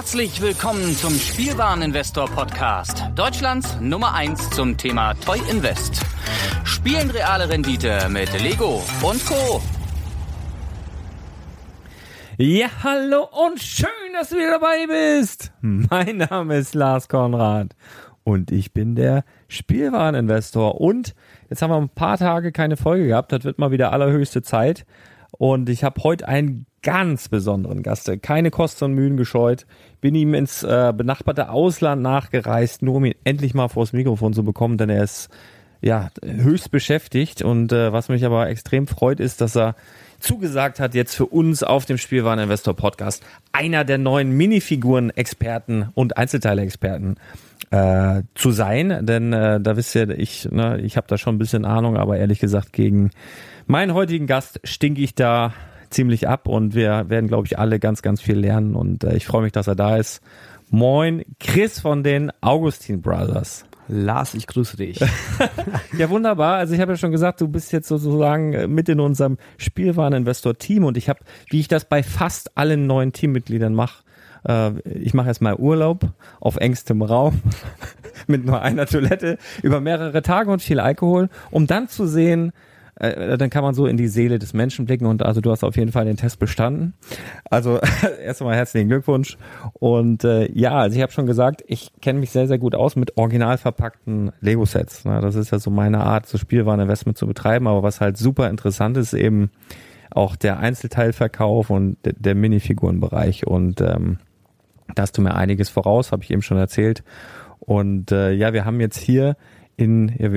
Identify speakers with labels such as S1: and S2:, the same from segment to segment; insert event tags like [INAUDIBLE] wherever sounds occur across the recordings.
S1: Herzlich willkommen zum Spielwareninvestor Podcast, Deutschlands Nummer 1 zum Thema Toy Invest. Spielen reale Rendite mit Lego und Co.
S2: Ja, hallo und schön, dass du wieder dabei bist. Mein Name ist Lars Konrad und ich bin der Spielwareninvestor. Und jetzt haben wir ein paar Tage keine Folge gehabt, das wird mal wieder allerhöchste Zeit. Und ich habe heute einen ganz besonderen Gast, keine Kosten und Mühen gescheut, bin ihm ins äh, benachbarte Ausland nachgereist, nur um ihn endlich mal vors Mikrofon zu bekommen, denn er ist ja höchst beschäftigt. Und äh, was mich aber extrem freut, ist, dass er zugesagt hat, jetzt für uns auf dem Spielwareninvestor Podcast einer der neuen Minifiguren-Experten und Einzelteile-Experten äh, zu sein, denn äh, da wisst ihr, ich, ne, ich habe da schon ein bisschen Ahnung, aber ehrlich gesagt gegen meinen heutigen Gast stinke ich da ziemlich ab und wir werden, glaube ich, alle ganz, ganz viel lernen und äh, ich freue mich, dass er da ist. Moin, Chris von den Augustin Brothers.
S3: Lars, ich grüße dich. [LAUGHS] [LAUGHS]
S2: ja, wunderbar. Also ich habe ja schon gesagt, du bist jetzt sozusagen äh, mit in unserem Spielwareninvestor-Team und ich habe, wie ich das bei fast allen neuen Teammitgliedern mache, äh, ich mache erstmal Urlaub auf engstem Raum [LAUGHS] mit nur einer Toilette über mehrere Tage und viel Alkohol, um dann zu sehen, äh, dann kann man so in die Seele des Menschen blicken und also du hast auf jeden Fall den Test bestanden. Also [LAUGHS] erst einmal herzlichen Glückwunsch und äh, ja, also ich habe schon gesagt, ich kenne mich sehr sehr gut aus mit original verpackten Lego Sets. Ne? Das ist ja so meine Art, so Spielwareninvestment zu betreiben, aber was halt super interessant ist eben auch der Einzelteilverkauf und der Minifigurenbereich und ähm, da hast du mir einiges voraus, habe ich eben schon erzählt. Und äh, ja, wir haben jetzt hier in, ja,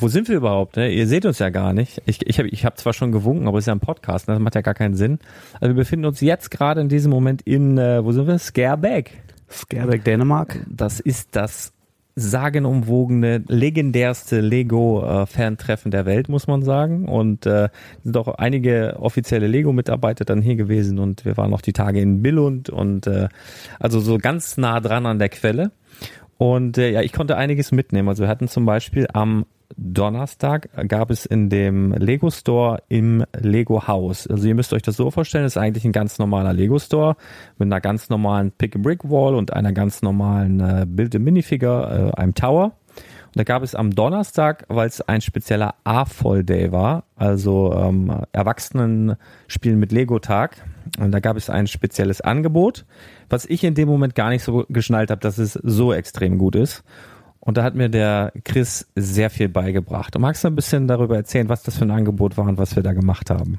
S2: wo sind wir überhaupt? Ne? Ihr seht uns ja gar nicht. Ich, ich habe ich hab zwar schon gewunken, aber es ist ja ein Podcast, ne? das macht ja gar keinen Sinn. Also wir befinden uns jetzt gerade in diesem Moment in, äh, wo sind wir? Scareback.
S3: Scareback Dänemark.
S2: Das ist das sagenumwogene, legendärste Lego-Fan-Treffen der Welt, muss man sagen. Und äh, sind auch einige offizielle Lego-Mitarbeiter dann hier gewesen und wir waren noch die Tage in Billund und äh, also so ganz nah dran an der Quelle. Und äh, ja, ich konnte einiges mitnehmen. Also wir hatten zum Beispiel am Donnerstag gab es in dem Lego Store im Lego Haus. Also ihr müsst euch das so vorstellen, das ist eigentlich ein ganz normaler Lego Store mit einer ganz normalen Pick a Brick Wall und einer ganz normalen äh, Build a Minifigure, äh, einem Tower. Da gab es am Donnerstag, weil es ein spezieller A-Voll Day war, also ähm, Erwachsenen spielen mit Lego Tag. Und da gab es ein spezielles Angebot was ich in dem Moment gar nicht so geschnallt habe, dass es so extrem gut ist. Und da hat mir der Chris sehr viel beigebracht. Und magst du ein bisschen darüber erzählen, was das für ein Angebot war und was wir da gemacht haben?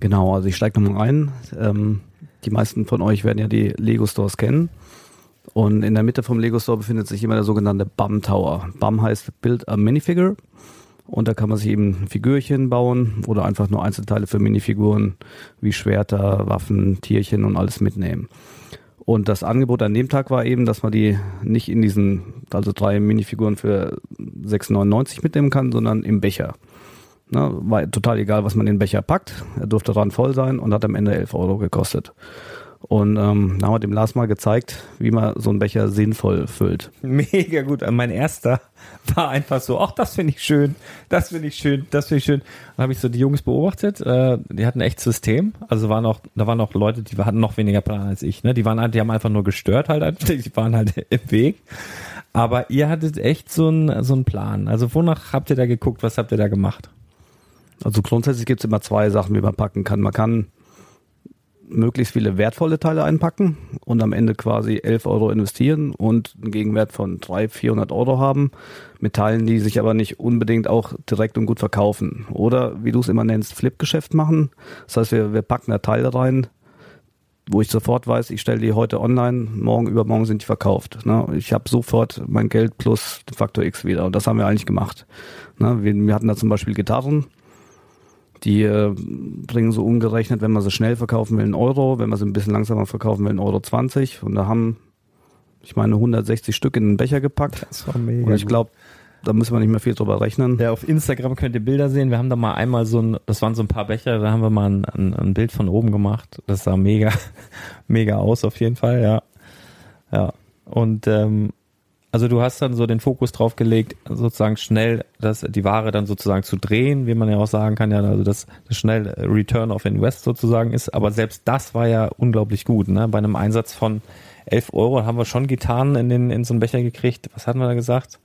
S3: Genau, also ich steige nochmal ein. Ähm, die meisten von euch werden ja die Lego Stores kennen. Und in der Mitte vom Lego Store befindet sich immer der sogenannte BAM Tower. BAM heißt Build a Minifigure. Und da kann man sich eben Figürchen bauen oder einfach nur Einzelteile für Minifiguren wie Schwerter, Waffen, Tierchen und alles mitnehmen. Und das Angebot an dem Tag war eben, dass man die nicht in diesen, also drei Minifiguren für 6,99 mitnehmen kann, sondern im Becher. Ne, war total egal, was man in den Becher packt. Er durfte dran voll sein und hat am Ende 11 Euro gekostet. Und ähm, da haben wir dem Lars mal gezeigt, wie man so einen Becher sinnvoll füllt.
S2: Mega gut. Mein erster [LAUGHS] war einfach so, ach, das finde ich schön, das finde ich schön, das finde ich schön. Dann habe ich so die Jungs beobachtet, äh, die hatten echt System. Also waren auch, da waren auch Leute, die hatten noch weniger Plan als ich. Ne? Die waren, die haben einfach nur gestört halt, [LAUGHS] die waren halt im Weg. Aber ihr hattet echt so einen so einen Plan. Also wonach habt ihr da geguckt? Was habt ihr da gemacht?
S3: Also grundsätzlich gibt es immer zwei Sachen, wie man packen kann. Man kann möglichst viele wertvolle Teile einpacken und am Ende quasi 11 Euro investieren und einen Gegenwert von 300, 400 Euro haben mit Teilen, die sich aber nicht unbedingt auch direkt und gut verkaufen. Oder wie du es immer nennst, Flip-Geschäft machen. Das heißt, wir, wir packen da Teile rein, wo ich sofort weiß, ich stelle die heute online, morgen, übermorgen sind die verkauft. Ne? Ich habe sofort mein Geld plus Faktor X wieder und das haben wir eigentlich gemacht. Ne? Wir, wir hatten da zum Beispiel Gitarren, die äh, bringen so umgerechnet, wenn man sie schnell verkaufen will, einen Euro, wenn man sie ein bisschen langsamer verkaufen will, einen Euro 20. Und da haben, ich meine, 160 Stück in den Becher gepackt.
S2: Das war mega.
S3: Und ich glaube, da müssen wir nicht mehr viel drüber rechnen.
S2: Ja, auf Instagram könnt ihr Bilder sehen. Wir haben da mal einmal so ein, das waren so ein paar Becher, da haben wir mal ein, ein, ein Bild von oben gemacht. Das sah mega, [LAUGHS] mega aus auf jeden Fall, ja. Ja. Und ähm, Also du hast dann so den Fokus drauf gelegt, sozusagen schnell das, die Ware dann sozusagen zu drehen, wie man ja auch sagen kann, ja, also das, das schnell Return of Invest sozusagen ist. Aber selbst das war ja unglaublich gut. Ne? Bei einem Einsatz von 11 Euro haben wir schon Gitarren in, den, in so einen Becher gekriegt. Was hatten wir da gesagt?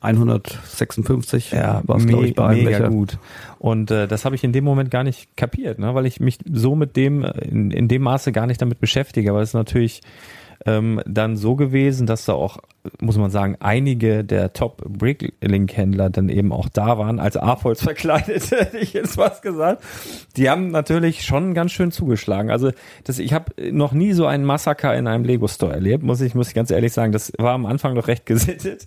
S3: 156
S2: ja, war es, glaube ich, bei einem mega Becher. gut. Und äh, das habe ich in dem Moment gar nicht kapiert, ne? weil ich mich so mit dem, in, in dem Maße gar nicht damit beschäftige. Aber es ist natürlich ähm, dann so gewesen, dass da auch, muss man sagen, einige der Top-Bricklink-Händler dann eben auch da waren, als AFOLs [LAUGHS] verkleidet, hätte ich jetzt was gesagt. Die haben natürlich schon ganz schön zugeschlagen. Also das, ich habe noch nie so einen Massaker in einem Lego-Store erlebt, muss ich, muss ich ganz ehrlich sagen. Das war am Anfang noch recht gesittet.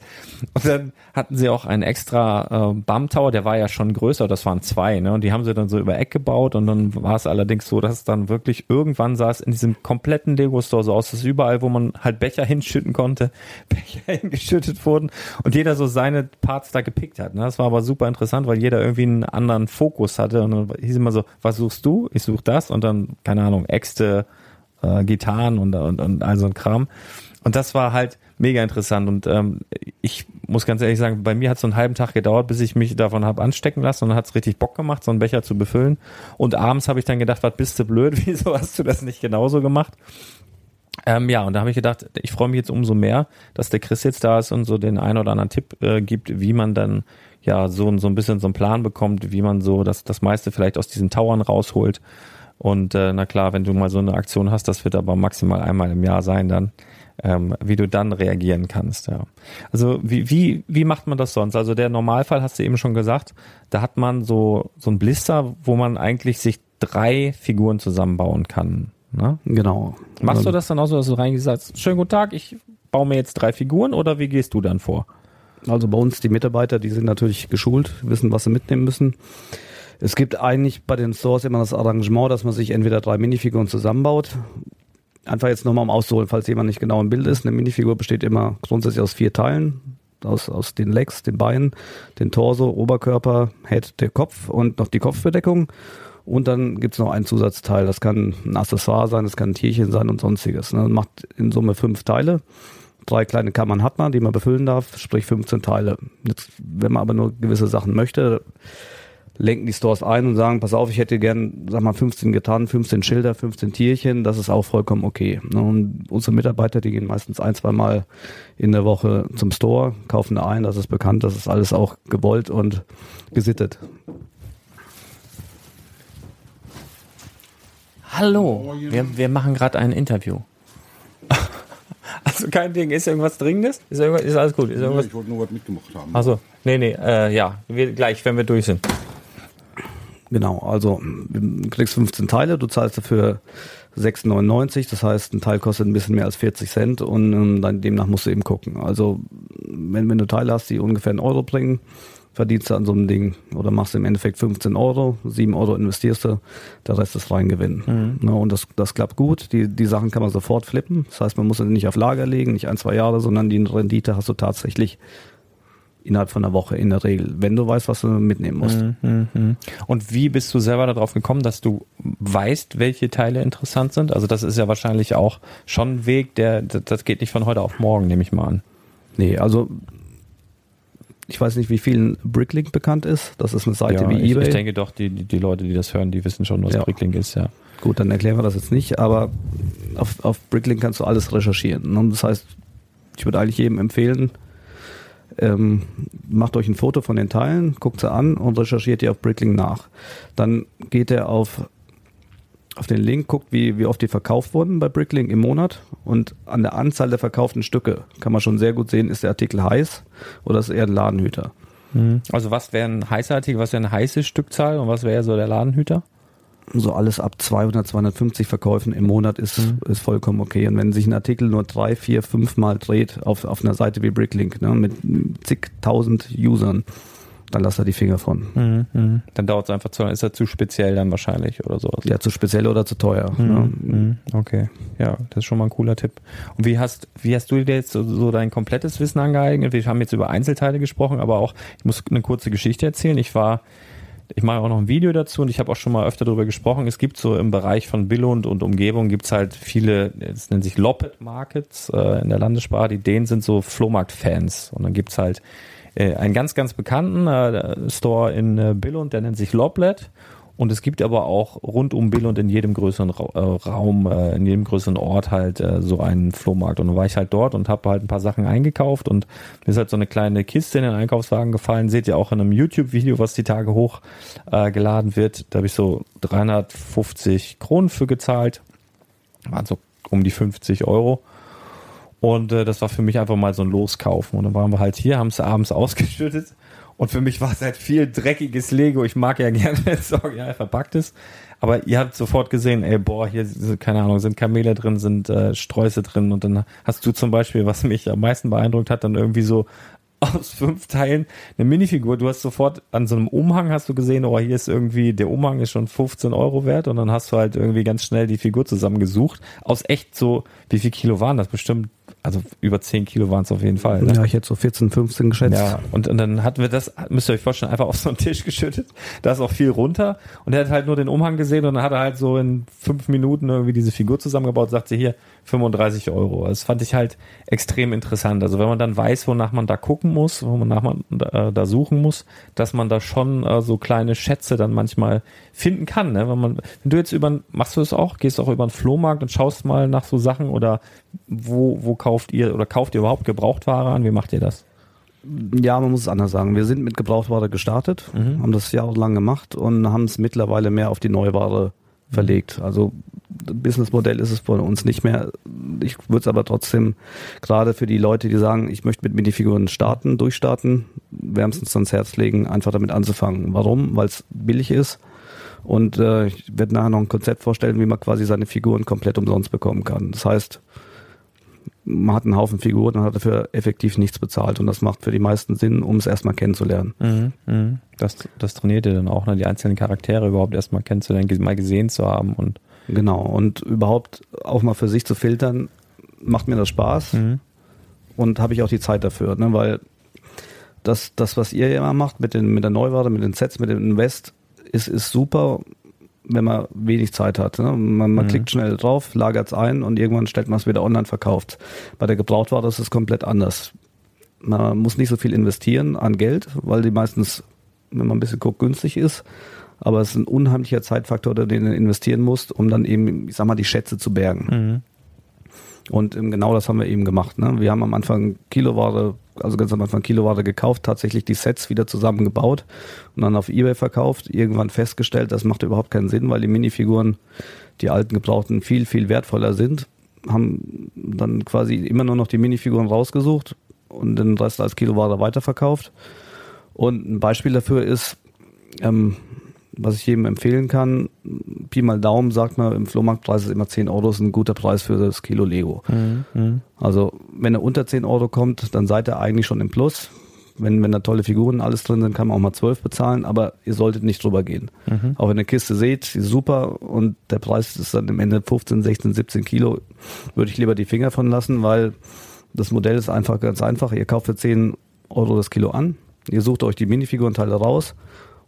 S2: Und dann hatten sie auch einen extra äh, BAM-Tower, der war ja schon größer, das waren zwei, ne? Und die haben sie dann so über Eck gebaut und dann war es allerdings so, dass es dann wirklich irgendwann es in diesem kompletten Lego-Store so aus, dass überall, wo man halt Becher hinschütten konnte, [LAUGHS] Becher hingeschüttet [LAUGHS] wurden und jeder so seine Parts da gepickt hat. Ne? Das war aber super interessant, weil jeder irgendwie einen anderen Fokus hatte und dann hieß immer so, was suchst du? Ich suche das und dann, keine Ahnung, Äxte, äh, Gitarren und, und, und all so ein Kram. Und das war halt mega interessant. Und ähm, ich muss ganz ehrlich sagen, bei mir hat es so einen halben Tag gedauert, bis ich mich davon habe anstecken lassen und hat es richtig Bock gemacht, so einen Becher zu befüllen. Und abends habe ich dann gedacht, was bist du blöd, [LAUGHS] wieso hast du das nicht genauso gemacht? Ähm, ja, und da habe ich gedacht, ich freue mich jetzt umso mehr, dass der Chris jetzt da ist und so den einen oder anderen Tipp äh, gibt, wie man dann ja so, so ein bisschen so einen Plan bekommt, wie man so das, das meiste vielleicht aus diesen Tauern rausholt. Und äh, na klar, wenn du mal so eine Aktion hast, das wird aber maximal einmal im Jahr sein dann, ähm, wie du dann reagieren kannst. Ja. Also wie, wie, wie macht man das sonst? Also der Normalfall hast du eben schon gesagt, da hat man so, so ein Blister, wo man eigentlich sich drei Figuren zusammenbauen kann. Ne?
S3: Genau.
S2: Machst du das dann auch so, dass du reingesagt schönen guten Tag, ich baue mir jetzt drei Figuren oder wie gehst du dann vor?
S3: Also bei uns die Mitarbeiter, die sind natürlich geschult, wissen, was sie mitnehmen müssen. Es gibt eigentlich bei den Stores immer das Arrangement, dass man sich entweder drei Minifiguren zusammenbaut. Einfach jetzt nochmal um auszuholen, falls jemand nicht genau im Bild ist. Eine Minifigur besteht immer grundsätzlich aus vier Teilen. Aus, aus den Legs, den Beinen, den Torso, Oberkörper, Head, der Kopf und noch die Kopfbedeckung. Und dann gibt's noch ein Zusatzteil. Das kann ein Accessoire sein, das kann ein Tierchen sein und sonstiges. Das macht in Summe fünf Teile. Drei kleine Kammern hat man, die man befüllen darf, sprich 15 Teile. Jetzt, wenn man aber nur gewisse Sachen möchte, lenken die Stores ein und sagen, pass auf, ich hätte gern, sag mal, 15 Gitarren, 15 Schilder, 15 Tierchen, das ist auch vollkommen okay. Und unsere Mitarbeiter, die gehen meistens ein, zwei Mal in der Woche zum Store, kaufen ein, das ist bekannt, das ist alles auch gewollt und gesittet.
S2: Hallo, wir, wir machen gerade ein Interview. [LAUGHS] Also kein Ding. Ist irgendwas Dringendes? Ist, irgendwas, ist alles gut? Ist irgendwas?
S4: ich wollte nur was mitgemacht haben.
S2: Achso, nee, nee, äh, ja, wir, gleich, wenn wir durch sind.
S3: Genau, also du kriegst 15 Teile, du zahlst dafür 6,99, das heißt, ein Teil kostet ein bisschen mehr als 40 Cent und ähm, dann demnach musst du eben gucken. Also wenn, wenn du Teile hast, die ungefähr einen Euro bringen, verdienst du an so einem Ding oder machst du im Endeffekt 15 Euro, 7 Euro investierst du, der Rest ist Reingewinn. Mhm. Ne, und das, das klappt gut. Die, die Sachen kann man sofort flippen. Das heißt, man muss sie nicht auf Lager legen, nicht ein, zwei Jahre, sondern die Rendite hast du tatsächlich innerhalb von einer Woche in der Regel, wenn du weißt, was du mitnehmen musst. Mhm,
S2: mh. Und wie bist du selber darauf gekommen, dass du weißt, welche Teile interessant sind? Also das ist ja wahrscheinlich auch schon ein Weg, der das geht nicht von heute auf morgen, nehme ich mal an.
S3: Nee, also ich weiß nicht, wie vielen Bricklink bekannt ist. Das ist eine Seite
S2: ja,
S3: wie
S2: ich,
S3: eBay.
S2: Ich denke doch, die, die Leute, die das hören, die wissen schon, was ja. Bricklink ist, ja.
S3: Gut, dann erklären wir das jetzt nicht, aber auf, auf Bricklink kannst du alles recherchieren. Und das heißt, ich würde eigentlich jedem empfehlen, ähm, macht euch ein Foto von den Teilen, guckt sie an und recherchiert die auf Bricklink nach. Dann geht er auf auf den Link guckt, wie, wie oft die verkauft wurden bei Bricklink im Monat und an der Anzahl der verkauften Stücke kann man schon sehr gut sehen, ist der Artikel heiß oder ist eher ein Ladenhüter.
S2: Mhm. Also was wäre ein heißer Artikel, was wäre eine heiße Stückzahl und was wäre so der Ladenhüter?
S3: So alles ab 200, 250 Verkäufen im Monat ist, mhm. ist vollkommen okay. Und wenn sich ein Artikel nur drei, vier, fünf Mal dreht auf, auf einer Seite wie Bricklink ne, mit zigtausend Usern, dann lass er die Finger von.
S2: Mhm, mh. Dann dauert es einfach zu, ist er zu speziell dann wahrscheinlich oder sowas.
S3: Ja, zu speziell oder zu teuer.
S2: Mhm, ne? Mhm. Okay, ja, das ist schon mal ein cooler Tipp. Und wie hast, wie hast du dir jetzt so, so dein komplettes Wissen angeeignet? Wir haben jetzt über Einzelteile gesprochen, aber auch, ich muss eine kurze Geschichte erzählen. Ich war ich mache auch noch ein Video dazu und ich habe auch schon mal öfter darüber gesprochen. Es gibt so im Bereich von Billund und Umgebung gibt's halt viele, es nennt sich Loppet Markets äh, in der Landessprache, die denen sind so Flohmarkt-Fans. Und dann gibt's halt äh, einen ganz, ganz bekannten äh, Store in äh, Billund, der nennt sich Loblet. Und es gibt aber auch rund um Billund in jedem größeren Ra äh, Raum, äh, in jedem größeren Ort halt äh, so einen Flohmarkt. Und dann war ich halt dort und habe halt ein paar Sachen eingekauft und mir ist halt so eine kleine Kiste in den Einkaufswagen gefallen. Seht ihr auch in einem YouTube-Video, was die Tage hochgeladen äh, wird. Da habe ich so 350 Kronen für gezahlt. Waren so um die 50 Euro. Und äh, das war für mich einfach mal so ein Loskaufen. Und dann waren wir halt hier, haben es abends ausgeschüttet und für mich war es halt viel dreckiges Lego. Ich mag ja [LAUGHS] gerne, wenn es verpackt ist. Aber ihr habt sofort gesehen, ey, boah, hier, keine Ahnung, sind Kamele drin, sind äh, Sträuße drin. Und dann hast du zum Beispiel, was mich am meisten beeindruckt hat, dann irgendwie so [LAUGHS] aus fünf Teilen eine Minifigur. Du hast sofort an so einem Umhang hast du gesehen, oh, hier ist irgendwie, der Umhang ist schon 15 Euro wert und dann hast du halt irgendwie ganz schnell die Figur zusammengesucht. Aus echt so, wie viel Kilo waren das? Bestimmt also über 10 Kilo waren es auf jeden Fall.
S3: Ne? Ja, ich hätte so 14, 15 geschätzt.
S2: Ja, und, und dann hatten wir das, müsst ihr euch vorstellen, einfach auf so einen Tisch geschüttet. Da ist auch viel runter. Und er hat halt nur den Umhang gesehen und dann hat er halt so in fünf Minuten irgendwie diese Figur zusammengebaut, sagt sie hier 35 Euro. Das fand ich halt extrem interessant. Also wenn man dann weiß, wonach man da gucken muss, wonach man äh, da suchen muss, dass man da schon äh, so kleine Schätze dann manchmal finden kann. Ne? Wenn man, wenn du jetzt über, machst du das auch, gehst auch über den Flohmarkt und schaust mal nach so Sachen oder wo, wo kauft ihr oder kauft ihr überhaupt Gebrauchtware an? Wie macht ihr das?
S3: Ja, man muss es anders sagen. Wir sind mit Gebrauchtware gestartet, mhm. haben das jahrelang gemacht und haben es mittlerweile mehr auf die Neuware verlegt. Also Businessmodell ist es bei uns nicht mehr. Ich würde es aber trotzdem gerade für die Leute, die sagen, ich möchte mit Minifiguren starten, durchstarten, wärmstens ans Herz legen, einfach damit anzufangen. Warum? Weil es billig ist und äh, ich werde nachher noch ein Konzept vorstellen, wie man quasi seine Figuren komplett umsonst bekommen kann. Das heißt, man hat einen Haufen Figuren und hat dafür effektiv nichts bezahlt. Und das macht für die meisten Sinn, um es erstmal kennenzulernen. Mhm,
S2: mh. das, das trainiert ihr dann auch, ne? die einzelnen Charaktere überhaupt erstmal kennenzulernen, mal gesehen zu haben. und
S3: Genau, und überhaupt auch mal für sich zu filtern, macht mir das Spaß mhm. und habe ich auch die Zeit dafür, ne? weil das, das, was ihr ja immer macht mit, den, mit der Neuware, mit den Sets, mit dem Invest, ist, ist super wenn man wenig Zeit hat. Ne? Man, man mhm. klickt schnell drauf, lagert es ein und irgendwann stellt man es wieder online verkauft. Bei der Gebrauchtware ist es komplett anders. Man muss nicht so viel investieren an Geld, weil die meistens, wenn man ein bisschen guckt, günstig ist. Aber es ist ein unheimlicher Zeitfaktor, den du investieren musst, um dann eben, ich sag mal, die Schätze zu bergen. Mhm. Und genau das haben wir eben gemacht. Ne? Wir haben am Anfang Kiloware, also ganz am Anfang Kiloware gekauft, tatsächlich die Sets wieder zusammengebaut und dann auf Ebay verkauft. Irgendwann festgestellt, das macht überhaupt keinen Sinn, weil die Minifiguren, die alten gebrauchten, viel, viel wertvoller sind. Haben dann quasi immer nur noch die Minifiguren rausgesucht und den Rest als Kiloware weiterverkauft. Und ein Beispiel dafür ist, ähm, was ich jedem empfehlen kann, Pi mal Daumen sagt man, im Flohmarktpreis ist immer 10 Euro, ist ein guter Preis für das Kilo Lego. Mhm, mhm. Also wenn er unter 10 Euro kommt, dann seid ihr eigentlich schon im Plus. Wenn, wenn da tolle Figuren alles drin sind, kann man auch mal 12 bezahlen, aber ihr solltet nicht drüber gehen. Mhm. Auch wenn ihr eine Kiste seht, ist super und der Preis ist dann im Ende 15, 16, 17 Kilo, würde ich lieber die Finger von lassen, weil das Modell ist einfach ganz einfach. Ihr kauft für 10 Euro das Kilo an, ihr sucht euch die Minifigurenteile raus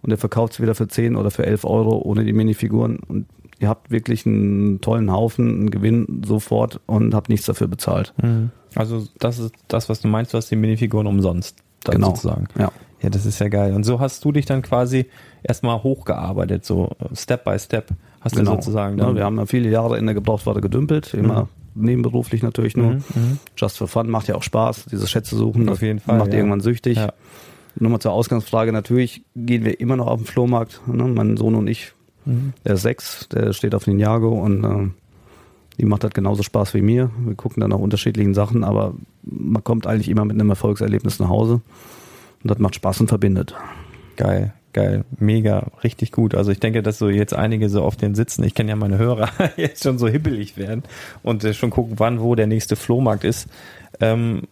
S3: und ihr verkauft es wieder für 10 oder für 11 Euro ohne die Minifiguren und ihr habt wirklich einen tollen Haufen, einen Gewinn sofort und habt nichts dafür bezahlt.
S2: Mhm. Also das ist das, was du meinst, du hast die Minifiguren umsonst. Dann genau. sozusagen. Ja. Ja, das ist ja geil. Und so hast du dich dann quasi erstmal hochgearbeitet, so Step by Step hast genau. du sozusagen.
S3: Dann ja, wir haben ja viele Jahre in der Gebrauchtware gedümpelt, immer mhm. nebenberuflich natürlich nur. Mhm, mhm. Just for fun, macht ja auch Spaß, dieses Schätze suchen.
S2: Auf jeden Fall.
S3: Macht ja. irgendwann süchtig. Ja. Nochmal zur Ausgangsfrage, natürlich gehen wir immer noch auf den Flohmarkt. Ne? Mein Sohn und ich, mhm. der ist sechs, der steht auf Ninjago und äh, die macht halt genauso Spaß wie mir. Wir gucken dann nach unterschiedlichen Sachen, aber man kommt eigentlich immer mit einem Erfolgserlebnis nach Hause und das macht Spaß und verbindet.
S2: Geil, geil, mega, richtig gut. Also ich denke, dass so jetzt einige so auf den sitzen, ich kenne ja meine Hörer, [LAUGHS] jetzt schon so hibbelig werden und äh, schon gucken, wann, wo der nächste Flohmarkt ist. Ähm,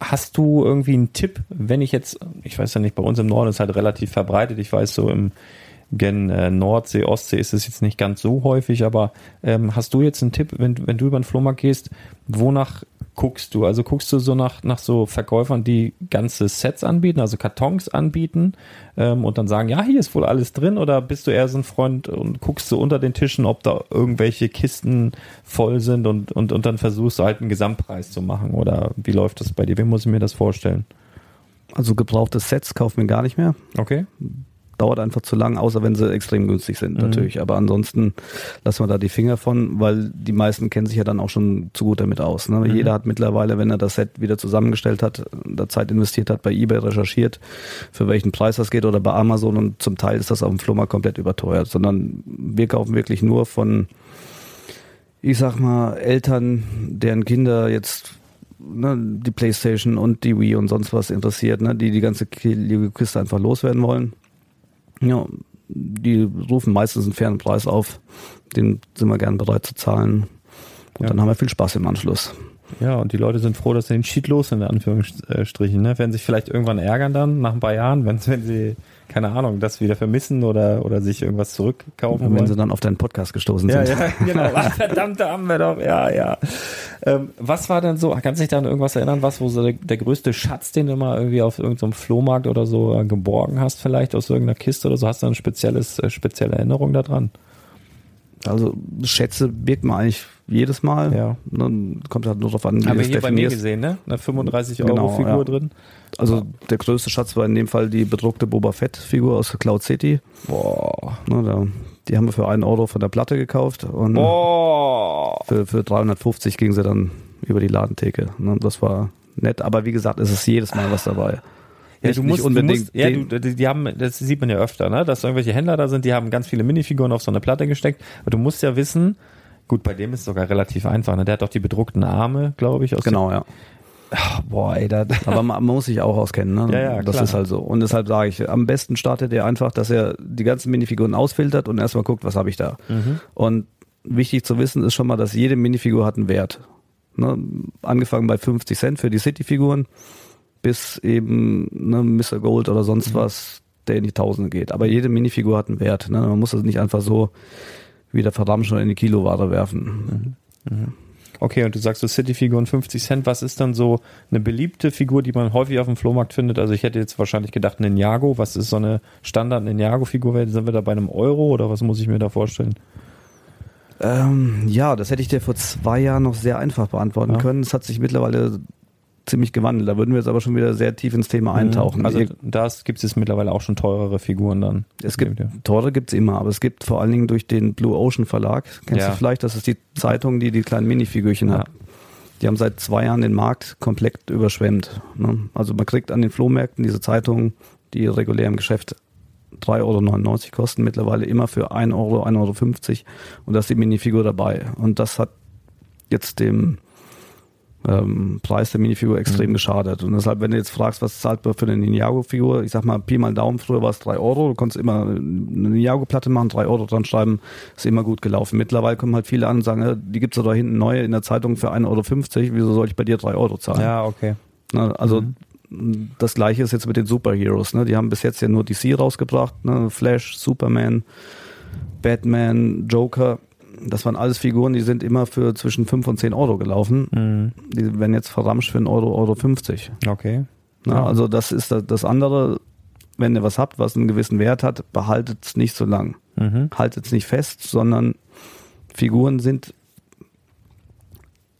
S2: Hast du irgendwie einen Tipp, wenn ich jetzt, ich weiß ja nicht, bei uns im Norden ist halt relativ verbreitet, ich weiß so im gen äh, Nordsee, Ostsee ist es jetzt nicht ganz so häufig, aber ähm, hast du jetzt einen Tipp, wenn, wenn du über den Flohmarkt gehst, wonach guckst du? Also guckst du so nach, nach so Verkäufern, die ganze Sets anbieten, also Kartons anbieten ähm, und dann sagen, ja, hier ist wohl alles drin oder bist du eher so ein Freund und guckst so unter den Tischen, ob da irgendwelche Kisten voll sind und, und, und dann versuchst du halt einen Gesamtpreis zu machen oder wie läuft das bei dir? Wie muss ich mir das vorstellen?
S3: Also gebrauchte Sets kaufen wir gar nicht mehr.
S2: Okay
S3: dauert einfach zu lang, außer wenn sie extrem günstig sind mhm. natürlich. Aber ansonsten lassen wir da die Finger von, weil die meisten kennen sich ja dann auch schon zu gut damit aus. Ne? Mhm. Jeder hat mittlerweile, wenn er das Set wieder zusammengestellt hat, da Zeit investiert hat, bei eBay recherchiert, für welchen Preis das geht oder bei Amazon und zum Teil ist das auf dem Flohmarkt komplett überteuert, sondern wir kaufen wirklich nur von ich sag mal, Eltern, deren Kinder jetzt ne, die Playstation und die Wii und sonst was interessiert, ne, die die ganze Kiste einfach loswerden wollen. Ja, die rufen meistens einen fairen Preis auf, den sind wir gern bereit zu zahlen. Und ja. dann haben wir viel Spaß im Anschluss.
S2: Ja, und die Leute sind froh, dass sie den Cheat los sind, in Anführungsstrichen. Ne? Werden sich vielleicht irgendwann ärgern dann, nach ein paar Jahren, wenn, wenn sie keine Ahnung, das wieder vermissen oder, oder sich irgendwas zurückkaufen
S3: Wenn wollen. sie dann auf deinen Podcast gestoßen
S2: ja,
S3: sind.
S2: Ja, genau. [LAUGHS] Ach, verdammt, da haben wir doch, ja, ja. Ähm, was war denn so, kannst du dich da an irgendwas erinnern, was, wo so der, der größte Schatz, den du mal irgendwie auf irgendeinem Flohmarkt oder so äh, geborgen hast, vielleicht aus irgendeiner Kiste oder so, hast du ein spezielles, äh, spezielle Erinnerung daran?
S3: Also Schätze birgt man eigentlich jedes Mal.
S2: Ja.
S3: Dann kommt halt nur darauf an,
S2: wie Haben wir hier bei mir gesehen, ne? Eine 35 Euro genau, Figur ja. drin.
S3: Also der größte Schatz war in dem Fall die bedruckte Boba Fett Figur aus Cloud City.
S2: Boah.
S3: Na, da, die haben wir für einen Euro von der Platte gekauft und
S2: Boah.
S3: Für, für 350 ging sie dann über die Ladentheke. Ne? Das war nett, aber wie gesagt, es ist jedes Mal was dabei.
S2: Ja, du musst, unbedingt. Du musst, ja, du, die, die haben, das sieht man ja öfter, ne? Dass irgendwelche Händler da sind, die haben ganz viele Minifiguren auf so eine Platte gesteckt. Aber du musst ja wissen, gut, bei dem ist es sogar relativ einfach, ne? Der hat doch die bedruckten Arme, glaube ich.
S3: genau, ja.
S2: Ach, boah, ey, das
S3: Aber man, man muss sich auch auskennen, ne?
S2: Ja, ja,
S3: das
S2: klar.
S3: ist halt so. Und deshalb sage ich, am besten startet er einfach, dass er die ganzen Minifiguren ausfiltert und erstmal guckt, was habe ich da.
S2: Mhm.
S3: Und wichtig zu wissen ist schon mal, dass jede Minifigur hat einen Wert. Ne? Angefangen bei 50 Cent für die City-Figuren bis eben ne, Mr. Gold oder sonst mhm. was, der in die Tausende geht. Aber jede Minifigur hat einen Wert. Ne? Man muss das nicht einfach so wieder verramschen oder in die Kiloware werfen.
S2: Mhm. Okay, und du sagst so City-Figuren 50 Cent. Was ist dann so eine beliebte Figur, die man häufig auf dem Flohmarkt findet? Also ich hätte jetzt wahrscheinlich gedacht, Ninjago. Was ist so eine Standard-Ninjago-Figur? Sind wir da bei einem Euro oder was muss ich mir da vorstellen?
S3: Ähm, ja, das hätte ich dir vor zwei Jahren noch sehr einfach beantworten ja. können. Es hat sich mittlerweile ziemlich gewandelt. Da würden wir jetzt aber schon wieder sehr tief ins Thema mhm. eintauchen.
S2: Also da gibt es mittlerweile auch schon teurere Figuren dann.
S3: Es gibt teure gibt es immer, aber es gibt vor allen Dingen durch den Blue Ocean Verlag. Kennst
S2: ja.
S3: du vielleicht? Das ist die Zeitung, die die kleinen Minifigürchen ja. hat. Die haben seit zwei Jahren den Markt komplett überschwemmt. Ne? Also man kriegt an den Flohmärkten diese Zeitungen, die regulär im Geschäft 3,99 Euro kosten, mittlerweile immer für 1 Euro, 1,50 Euro und da ist die Minifigur dabei. Und das hat jetzt dem ähm, Preis der Minifigur extrem mhm. geschadet. Und deshalb, wenn du jetzt fragst, was zahlt man für eine Ninjago-Figur, ich sag mal, Pi mal Daumen, früher war es drei Euro, du konntest immer eine Ninjago-Platte machen, drei Euro dran schreiben, ist immer gut gelaufen. Mittlerweile kommen halt viele an und sagen, die gibt's da hinten neue in der Zeitung für 1,50 Euro, wieso soll ich bei dir drei Euro zahlen?
S2: Ja, okay.
S3: Na, also mhm. das gleiche ist jetzt mit den Superheroes. Ne? Die haben bis jetzt ja nur DC rausgebracht, ne? Flash, Superman, Batman, Joker das waren alles Figuren, die sind immer für zwischen 5 und 10 Euro gelaufen.
S2: Mhm.
S3: Die werden jetzt verramscht für einen Euro, Euro 50.
S2: Okay.
S3: Na, ja. Also das ist das andere, wenn ihr was habt, was einen gewissen Wert hat, behaltet es nicht so lang.
S2: Mhm.
S3: Haltet es nicht fest, sondern Figuren sind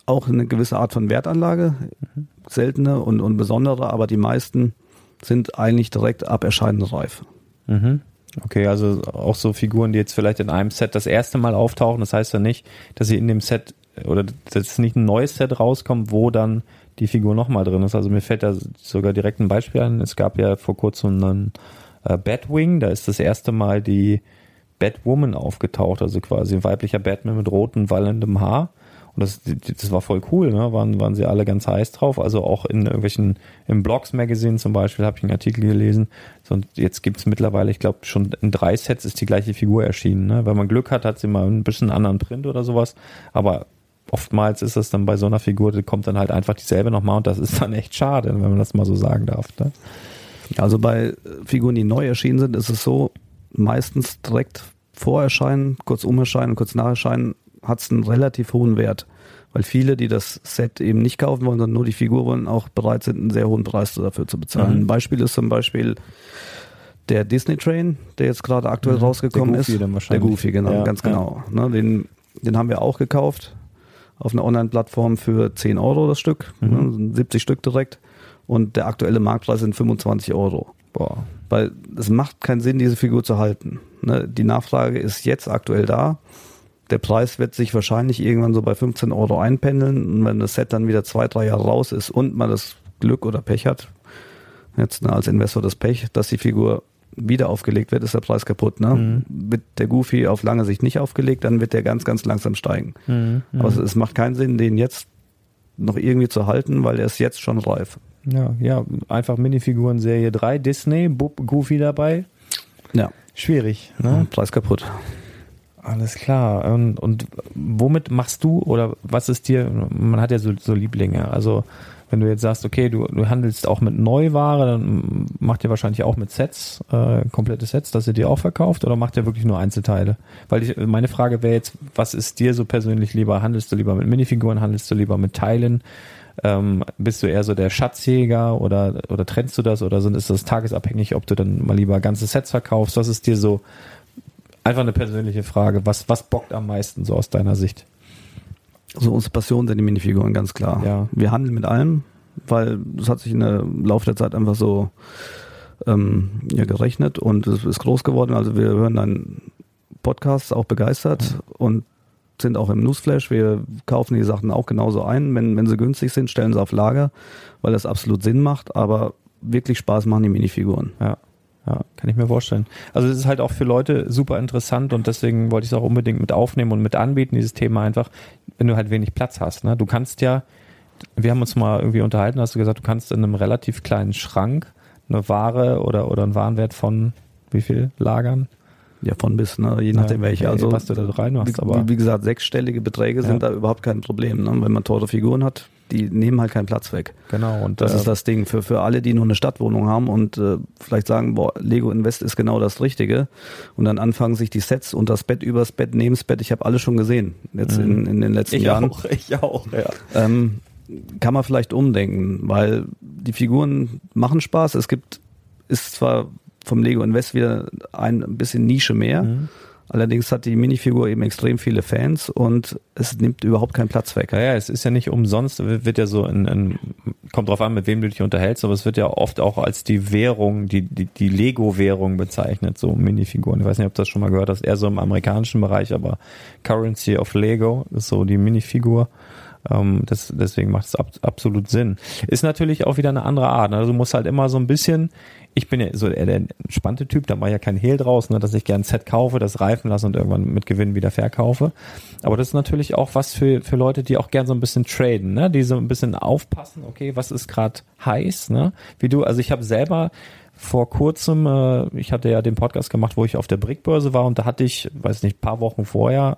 S3: auch eine gewisse Art von Wertanlage, mhm. seltene und, und besondere, aber die meisten sind eigentlich direkt ab Erscheinen reif.
S2: Mhm. Okay, also auch so Figuren, die jetzt vielleicht in einem Set das erste Mal auftauchen, das heißt ja nicht, dass sie in dem Set oder dass nicht ein neues Set rauskommt, wo dann die Figur nochmal drin ist. Also mir fällt da sogar direkt ein Beispiel ein. Es gab ja vor kurzem einen äh, Batwing, da ist das erste Mal die Batwoman aufgetaucht, also quasi ein weiblicher Batman mit rotem, wallendem Haar. Das, das war voll cool, ne? Waren, waren sie alle ganz heiß drauf. Also auch in irgendwelchen, im Blogs Magazine zum Beispiel habe ich einen Artikel gelesen. Und jetzt gibt es mittlerweile, ich glaube, schon in drei Sets ist die gleiche Figur erschienen. Ne? Wenn man Glück hat, hat sie mal ein bisschen anderen Print oder sowas. Aber oftmals ist es dann bei so einer Figur, die kommt dann halt einfach dieselbe nochmal und das ist dann echt schade, wenn man das mal so sagen darf. Ne?
S3: Also bei Figuren, die neu erschienen sind, ist es so, meistens direkt vor Erscheinen, kurz um Erscheinen, kurz nach Erscheinen hat es einen relativ hohen Wert, weil viele, die das Set eben nicht kaufen wollen, sondern nur die Figur wollen, auch bereit sind, einen sehr hohen Preis dafür zu bezahlen.
S2: Mhm.
S3: Ein Beispiel ist zum Beispiel der Disney Train, der jetzt gerade aktuell
S2: Mhm.
S3: rausgekommen
S2: Der Goofy
S3: ist.
S2: dann wahrscheinlich.
S3: Der Goofy, genau,
S2: Ja,
S3: ganz
S2: ja.
S3: genau. Ne, den, den haben wir auch gekauft auf einer Online-Plattform für 10 Euro das Stück,
S2: Mhm.
S3: ne, sind 70 Stück direkt. Und der aktuelle Marktpreis sind 25 Euro.
S2: Boah.
S3: Weil es macht keinen Sinn, diese Figur zu halten. Ne, die Nachfrage ist jetzt aktuell da. Der Preis wird sich wahrscheinlich irgendwann so bei 15 Euro einpendeln. Und wenn das Set dann wieder zwei, drei Jahre raus ist und man das Glück oder Pech hat, jetzt ne, als Investor das Pech, dass die Figur wieder aufgelegt wird, ist der Preis kaputt. Ne?
S2: Mhm.
S3: Wird der Goofy auf lange Sicht nicht aufgelegt, dann wird der ganz, ganz langsam steigen.
S2: Mhm.
S3: Aber es, es macht keinen Sinn, den jetzt noch irgendwie zu halten, weil der ist jetzt schon reif.
S2: Ja, ja, einfach Minifiguren Serie 3, Disney, Bub, Goofy dabei.
S3: Ja,
S2: Schwierig, ne?
S3: Preis kaputt.
S2: Alles klar. Und, und womit machst du oder was ist dir, man hat ja so, so Lieblinge, also wenn du jetzt sagst, okay, du, du handelst auch mit Neuware, dann macht ihr wahrscheinlich auch mit Sets, äh, komplette Sets, dass ihr die auch verkauft oder macht ihr wirklich nur Einzelteile? Weil ich, meine Frage wäre jetzt, was ist dir so persönlich lieber? Handelst du lieber mit Minifiguren, handelst du lieber mit Teilen? Ähm, bist du eher so der Schatzjäger oder, oder trennst du das oder sind, ist das tagesabhängig, ob du dann mal lieber ganze Sets verkaufst? Was ist dir so einfach eine persönliche Frage? Was, was bockt am meisten so aus deiner Sicht?
S3: Also unsere Passion sind die Minifiguren, ganz klar.
S2: Ja.
S3: Wir handeln mit allem, weil das hat sich in der Laufe der Zeit einfach so ähm, ja, gerechnet und es ist groß geworden. Also wir hören dann Podcasts auch begeistert und sind auch im Newsflash. Wir kaufen die Sachen auch genauso ein. Wenn, wenn sie günstig sind, stellen sie auf Lager, weil das absolut Sinn macht. Aber wirklich Spaß machen die Minifiguren.
S2: Ja. Ja, kann ich mir vorstellen. Also es ist halt auch für Leute super interessant und deswegen wollte ich es auch unbedingt mit aufnehmen und mit anbieten, dieses Thema einfach, wenn du halt wenig Platz hast. Ne? Du kannst ja, wir haben uns mal irgendwie unterhalten, hast du gesagt, du kannst in einem relativ kleinen Schrank eine Ware oder, oder einen Warenwert von wie viel lagern?
S3: Ja, von bis, ne? je nachdem
S2: Ja,
S3: welche. Also
S2: was du da reinmachst,
S3: wie,
S2: aber-
S3: wie gesagt, sechsstellige Beträge
S2: Ja.
S3: sind da überhaupt kein Problem. Ne? Wenn man teure Figuren hat, die nehmen halt keinen Platz weg.
S2: Genau. Und
S3: Das
S2: äh,
S3: ist das Ding für, für alle, die nur eine Stadtwohnung haben und äh, vielleicht sagen, boah, Lego Invest ist genau das Richtige und dann anfangen sich die Sets und das Bett übers Bett, neben das Bett, ich habe alles schon gesehen jetzt in, in den letzten
S2: ich
S3: Jahren.
S2: auch, ich auch, ja.
S3: Ähm, kann man vielleicht umdenken, weil die Figuren machen Spaß. Es gibt, ist zwar vom Lego Invest wieder ein bisschen Nische mehr,
S2: Mhm.
S3: Allerdings hat die Minifigur eben extrem viele Fans und es nimmt überhaupt keinen Platz weg.
S2: Ja, ja, es ist ja nicht umsonst, wird ja so in, in kommt drauf an, mit wem du dich unterhältst, aber es wird ja oft auch als die Währung, die, die, die Lego-Währung bezeichnet, so Minifiguren. Ich weiß nicht, ob du das schon mal gehört hast, eher so im amerikanischen Bereich, aber Currency of Lego ist so die Minifigur. Ähm, das, deswegen macht es ab, absolut Sinn. Ist natürlich auch wieder eine andere Art. ne? Also du musst halt immer so ein bisschen, ich bin ja so eher der entspannte Typ, da mache ja kein Hehl draus, ne, dass ich gern ein Set kaufe, das reifen lasse und irgendwann mit Gewinn wieder verkaufe. Aber das ist natürlich auch was für, für Leute, die auch gern so ein bisschen traden, ne? die so ein bisschen aufpassen, okay, was ist gerade heiß, ne? Wie du, also ich habe selber vor kurzem, äh, ich hatte ja den Podcast gemacht, wo ich auf der Brickbörse war und da hatte ich, weiß nicht, paar Wochen vorher,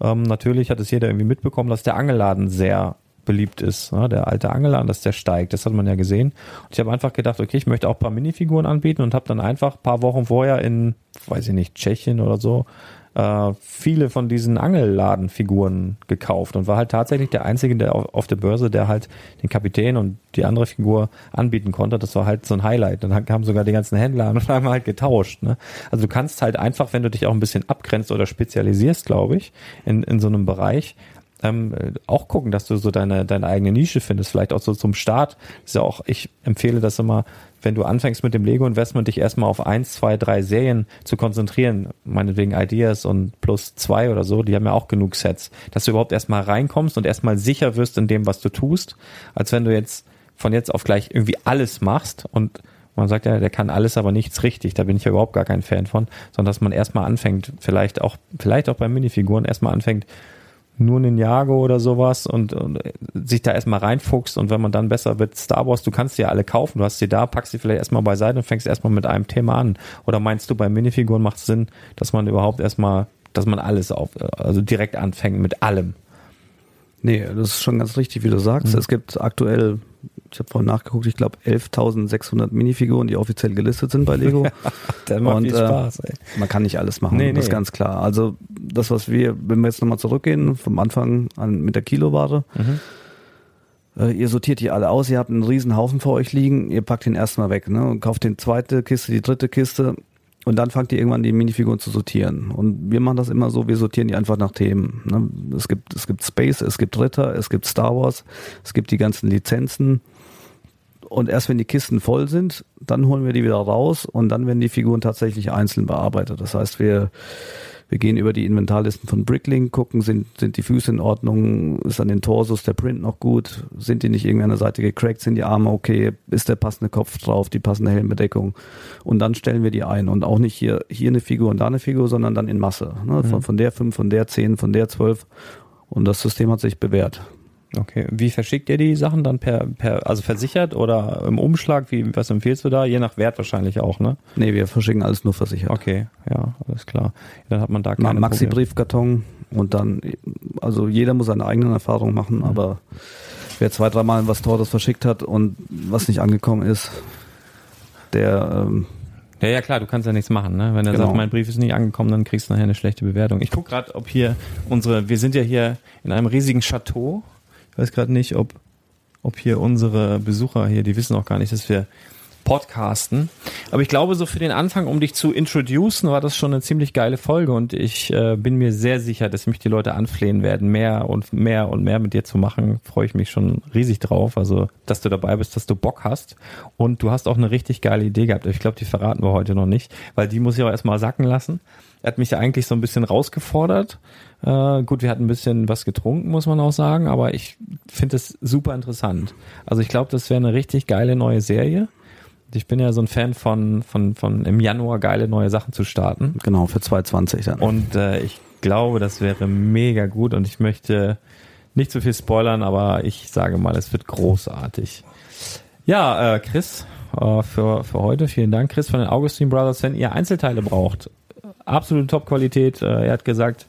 S2: ähm, natürlich hat es jeder irgendwie mitbekommen, dass der Angelladen sehr beliebt ist, ne? der alte Angelladen, dass der steigt, das hat man ja gesehen. Und ich habe einfach gedacht, okay, ich möchte auch ein paar Minifiguren anbieten und habe dann einfach ein paar Wochen vorher in, weiß ich nicht, Tschechien oder so, äh, viele von diesen Angelladenfiguren gekauft und war halt tatsächlich der Einzige der auf, auf der Börse, der halt den Kapitän und die andere Figur anbieten konnte. Das war halt so ein Highlight. Dann kamen sogar die ganzen Händler und [LAUGHS] haben halt getauscht. Ne? Also du kannst halt einfach, wenn du dich auch ein bisschen abgrenzt oder spezialisierst, glaube ich, in, in so einem Bereich, ähm, äh, auch gucken, dass du so deine, deine eigene Nische findest, vielleicht auch so zum Start. Ist ja auch, ich empfehle das immer, wenn du anfängst mit dem Lego-Investment, dich erstmal auf eins, zwei, drei Serien zu konzentrieren, meinetwegen Ideas und plus zwei oder so, die haben ja auch genug Sets, dass du überhaupt erstmal reinkommst und erstmal sicher wirst in dem, was du tust, als wenn du jetzt von jetzt auf gleich irgendwie alles machst und man sagt ja, der kann alles, aber nichts richtig. Da bin ich ja überhaupt gar kein Fan von, sondern dass man erstmal anfängt, vielleicht auch, vielleicht auch bei Minifiguren erstmal anfängt, nur Ninjago oder sowas und, und sich da erstmal reinfuchst und wenn man dann besser wird, Star Wars, du kannst die ja alle kaufen, du hast sie da, packst sie vielleicht erstmal beiseite und fängst erstmal mit einem Thema an. Oder meinst du, bei Minifiguren macht es Sinn, dass man überhaupt erstmal, dass man alles auf, also direkt anfängt mit allem?
S3: Nee, das ist schon ganz richtig, wie du sagst. Es gibt aktuell Ich habe vorhin nachgeguckt, ich glaube 11.600 Minifiguren, die offiziell gelistet sind bei Lego. [LAUGHS]
S2: Dann macht
S3: Und,
S2: viel
S3: äh,
S2: Spaß, ey.
S3: Man kann nicht alles machen,
S2: Nee,
S3: das ist
S2: nee.
S3: ganz klar. Also das, was wir, wenn wir jetzt nochmal zurückgehen, vom Anfang an mit der Kiloware, äh, ihr sortiert die alle aus, ihr habt einen riesen Haufen vor euch liegen, ihr packt den erstmal weg ne, und kauft den zweite Kiste, die dritte Kiste und dann fangt ihr irgendwann die Minifiguren zu sortieren. Und wir machen das immer so, wir sortieren die einfach nach Themen. Ne. Es, gibt, es gibt Space, es gibt Ritter, es gibt Star Wars, es gibt die ganzen Lizenzen. Und erst wenn die Kisten voll sind, dann holen wir die wieder raus und dann werden die Figuren tatsächlich einzeln bearbeitet. Das heißt, wir, wir gehen über die Inventarlisten von Bricklink, gucken, sind, sind die Füße in Ordnung, ist an den Torsos der Print noch gut, sind die nicht irgendwie an der Seite gecrackt, sind die Arme okay, ist der passende Kopf drauf, die passende Helmbedeckung. Und dann stellen wir die ein. Und auch nicht hier, hier eine Figur und da eine Figur, sondern dann in Masse. Ne? Von, von der fünf, von der zehn, von der zwölf. Und das System hat sich bewährt.
S2: Okay. Wie verschickt ihr die Sachen dann per, per, also versichert oder im Umschlag? Wie, was empfiehlst du da? Je nach Wert wahrscheinlich auch, ne?
S3: Nee, wir verschicken alles nur versichert.
S2: Okay, ja, alles klar. Dann hat man da keine
S3: Maxi
S2: Probleme.
S3: Briefkarton und dann, also jeder muss seine eigenen Erfahrungen machen,
S2: Mhm.
S3: aber wer zwei, dreimal was Teures verschickt hat und was nicht angekommen ist, der, ähm,
S2: Ja, ja, klar, du kannst ja nichts machen, ne? Wenn er
S3: Genau.
S2: sagt, mein Brief ist nicht angekommen, dann kriegst du nachher eine schlechte Bewertung. Ich guck gerade, ob hier unsere, wir sind ja hier in einem riesigen Chateau. Ich weiß gerade nicht, ob, ob hier unsere Besucher hier, die wissen auch gar nicht, dass wir podcasten. Aber ich glaube, so für den Anfang, um dich zu introducen, war das schon eine ziemlich geile Folge und ich äh, bin mir sehr sicher, dass mich die Leute anflehen werden, mehr und mehr und mehr mit dir zu machen. Freue ich mich schon riesig drauf. Also, dass du dabei bist, dass du Bock hast. Und du hast auch eine richtig geile Idee gehabt. Ich glaube, die verraten wir heute noch nicht, weil die muss ich auch erstmal sacken lassen. Er hat mich ja eigentlich so ein bisschen rausgefordert. Äh, gut, wir hatten ein bisschen was getrunken, muss man auch sagen, aber ich finde es super interessant. Also ich glaube, das wäre eine richtig geile neue Serie. Ich bin ja so ein Fan von, von, von im Januar geile neue Sachen zu starten.
S3: genau, für 2,20 dann.
S2: Und äh, ich glaube, das wäre mega gut und ich möchte nicht zu viel spoilern, aber ich sage mal, es wird großartig. Ja, äh, Chris, äh, für, für heute, vielen Dank, Chris von den Augustin Brothers. Wenn ihr Einzelteile braucht, absolute Top-Qualität. Äh, er hat gesagt,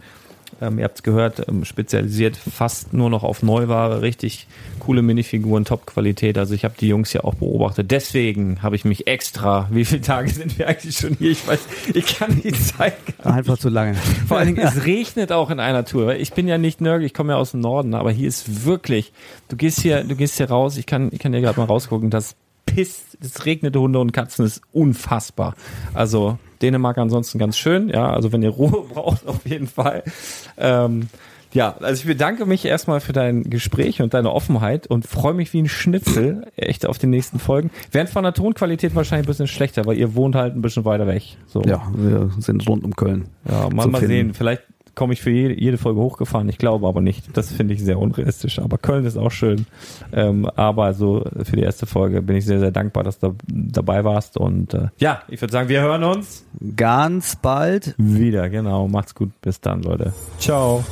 S2: ähm, ihr habt es gehört, ähm, spezialisiert fast nur noch auf Neuware, richtig coole Minifiguren, Top-Qualität. Also ich habe die Jungs ja auch beobachtet. Deswegen habe ich mich extra, wie viele Tage sind wir eigentlich schon hier? Ich weiß, ich kann die Zeit gar nicht
S3: Einfach zu lange.
S2: vor allen Dingen, es regnet auch in einer Tour. Ich bin ja nicht nörgel, ich komme ja aus dem Norden, aber hier ist wirklich, du gehst hier, du gehst hier raus, ich kann, ich kann dir gerade mal rausgucken, das pisst, es regnet Hunde und Katzen, ist unfassbar. Also, Dänemark ansonsten ganz schön, ja, also wenn ihr Ruhe [LAUGHS] braucht, auf jeden Fall. Ähm, ja, also ich bedanke mich erstmal für dein Gespräch und deine Offenheit und freue mich wie ein Schnitzel echt auf die nächsten Folgen. Während von der Tonqualität wahrscheinlich ein bisschen schlechter, weil ihr wohnt halt ein bisschen weiter weg. So.
S3: Ja, wir sind rund um Köln.
S2: Ja, mal, mal sehen. Vielleicht komme ich für jede, jede Folge hochgefahren. Ich glaube aber nicht. Das finde ich sehr unrealistisch. Aber Köln ist auch schön. Ähm, aber so für die erste Folge bin ich sehr, sehr dankbar, dass du dabei warst. Und äh, ja, ich würde sagen, wir hören uns
S3: Ganz bald.
S2: wieder. Genau. Macht's gut. Bis dann, Leute. Ciao.